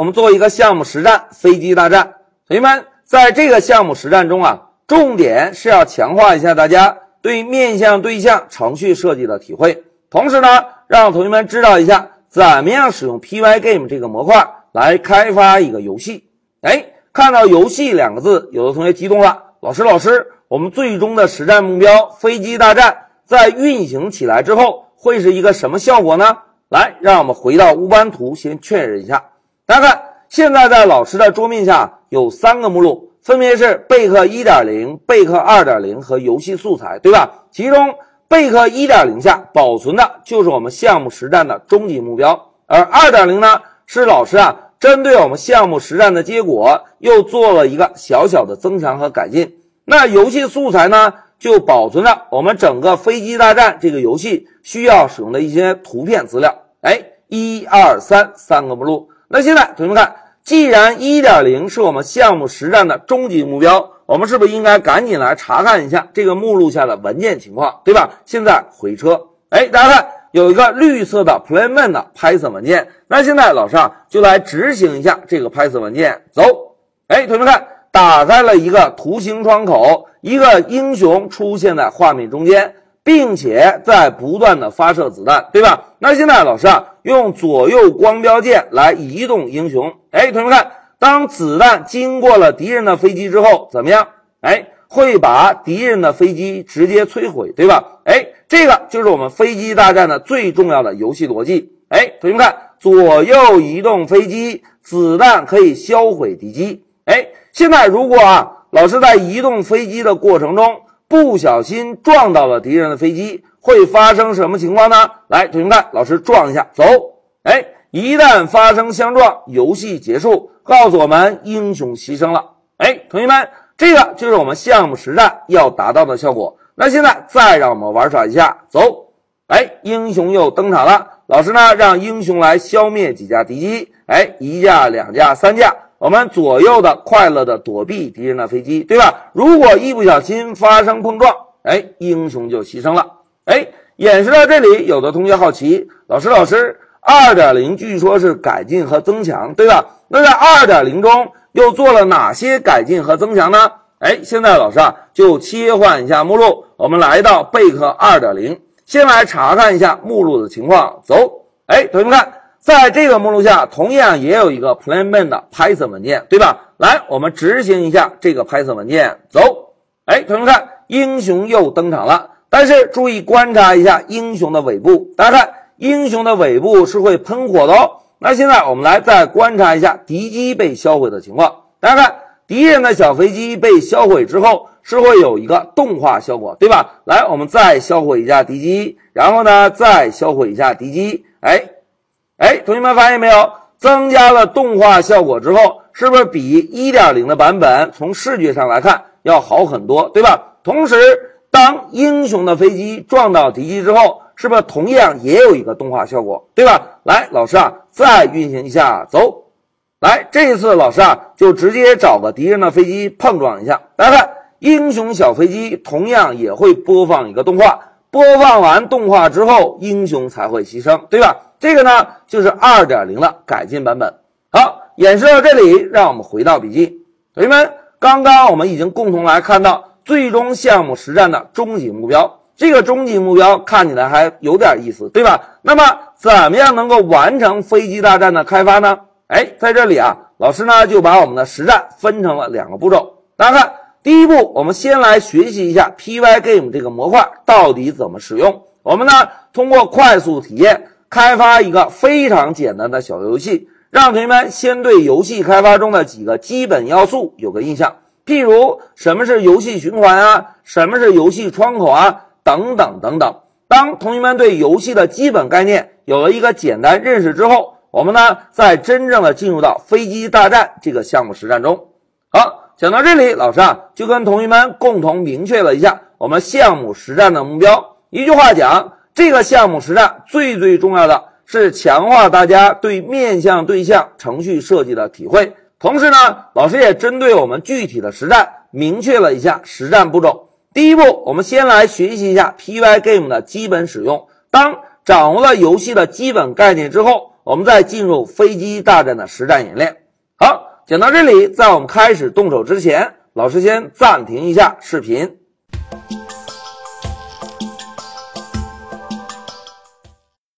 我们做一个项目实战，飞机大战。同学们，在这个项目实战中啊，重点是要强化一下大家对面向对象程序设计的体会，同时呢，让同学们知道一下怎么样使用 Pygame 这个模块来开发一个游戏。哎，看到“游戏”两个字，有的同学激动了，老师，老师，我们最终的实战目标飞机大战在运行起来之后会是一个什么效果呢？来，让我们回到乌班图，先确认一下。大家看，现在在老师的桌面下有三个目录，分别是备课一点零、备课二点零和游戏素材，对吧？其中备课一点零下保存的就是我们项目实战的终极目标，而二点零呢，是老师啊针对我们项目实战的结果又做了一个小小的增强和改进。那游戏素材呢，就保存了我们整个飞机大战这个游戏需要使用的一些图片资料。哎，一二三，三个目录。那现在同学们看，既然一点零是我们项目实战的终极目标，我们是不是应该赶紧来查看一下这个目录下的文件情况，对吧？现在回车，哎，大家看有一个绿色的 Playman 的 Python 文件，那现在老师啊就来执行一下这个 Python 文件，走，哎，同学们看，打开了一个图形窗口，一个英雄出现在画面中间。并且在不断的发射子弹，对吧？那现在老师啊，用左右光标键来移动英雄。哎，同学们看，当子弹经过了敌人的飞机之后，怎么样？哎，会把敌人的飞机直接摧毁，对吧？哎，这个就是我们飞机大战的最重要的游戏逻辑。哎，同学们看，左右移动飞机，子弹可以销毁敌机。哎，现在如果啊，老师在移动飞机的过程中。不小心撞到了敌人的飞机，会发生什么情况呢？来，同学们，老师撞一下，走。哎，一旦发生相撞，游戏结束，告诉我们英雄牺牲了。哎，同学们，这个就是我们项目实战要达到的效果。那现在再让我们玩耍一下，走。哎，英雄又登场了。老师呢，让英雄来消灭几架敌机。哎，一架、两架、三架。我们左右的快乐的躲避敌人的飞机，对吧？如果一不小心发生碰撞，哎，英雄就牺牲了。哎，演示到这里，有的同学好奇，老师，老师，二点零据说是改进和增强，对吧？那在二点零中又做了哪些改进和增强呢？哎，现在老师啊，就切换一下目录，我们来到备课二点零，先来查看一下目录的情况。走，哎，同学们看。在这个目录下，同样也有一个 Playman 的 Python 文件，对吧？来，我们执行一下这个 Python 文件，走。哎，同学们看，英雄又登场了。但是注意观察一下英雄的尾部，大家看，英雄的尾部是会喷火的哦。那现在我们来再观察一下敌机被销毁的情况，大家看，敌人的小飞机被销毁之后是会有一个动画效果，对吧？来，我们再销毁一下敌机，然后呢，再销毁一下敌机，哎。哎，同学们发现没有？增加了动画效果之后，是不是比一点零的版本从视觉上来看要好很多，对吧？同时，当英雄的飞机撞到敌机之后，是不是同样也有一个动画效果，对吧？来，老师啊，再运行一下，走。来，这一次老师啊，就直接找个敌人的飞机碰撞一下。大家看，英雄小飞机同样也会播放一个动画，播放完动画之后，英雄才会牺牲，对吧？这个呢，就是二点零的改进版本。好，演示到这里，让我们回到笔记。同学们，刚刚我们已经共同来看到最终项目实战的终极目标。这个终极目标看起来还有点意思，对吧？那么，怎么样能够完成飞机大战的开发呢？哎，在这里啊，老师呢就把我们的实战分成了两个步骤。大家看，第一步，我们先来学习一下 Pygame 这个模块到底怎么使用。我们呢，通过快速体验。开发一个非常简单的小游戏，让同学们先对游戏开发中的几个基本要素有个印象。譬如什么是游戏循环啊，什么是游戏窗口啊，等等等等。当同学们对游戏的基本概念有了一个简单认识之后，我们呢再真正的进入到飞机大战这个项目实战中。好，讲到这里，老师啊就跟同学们共同明确了一下我们项目实战的目标。一句话讲。这个项目实战最最重要的是强化大家对面向对象程序设计的体会，同时呢，老师也针对我们具体的实战明确了一下实战步骤。第一步，我们先来学习一下 Pygame 的基本使用。当掌握了游戏的基本概念之后，我们再进入飞机大战的实战演练。好，讲到这里，在我们开始动手之前，老师先暂停一下视频。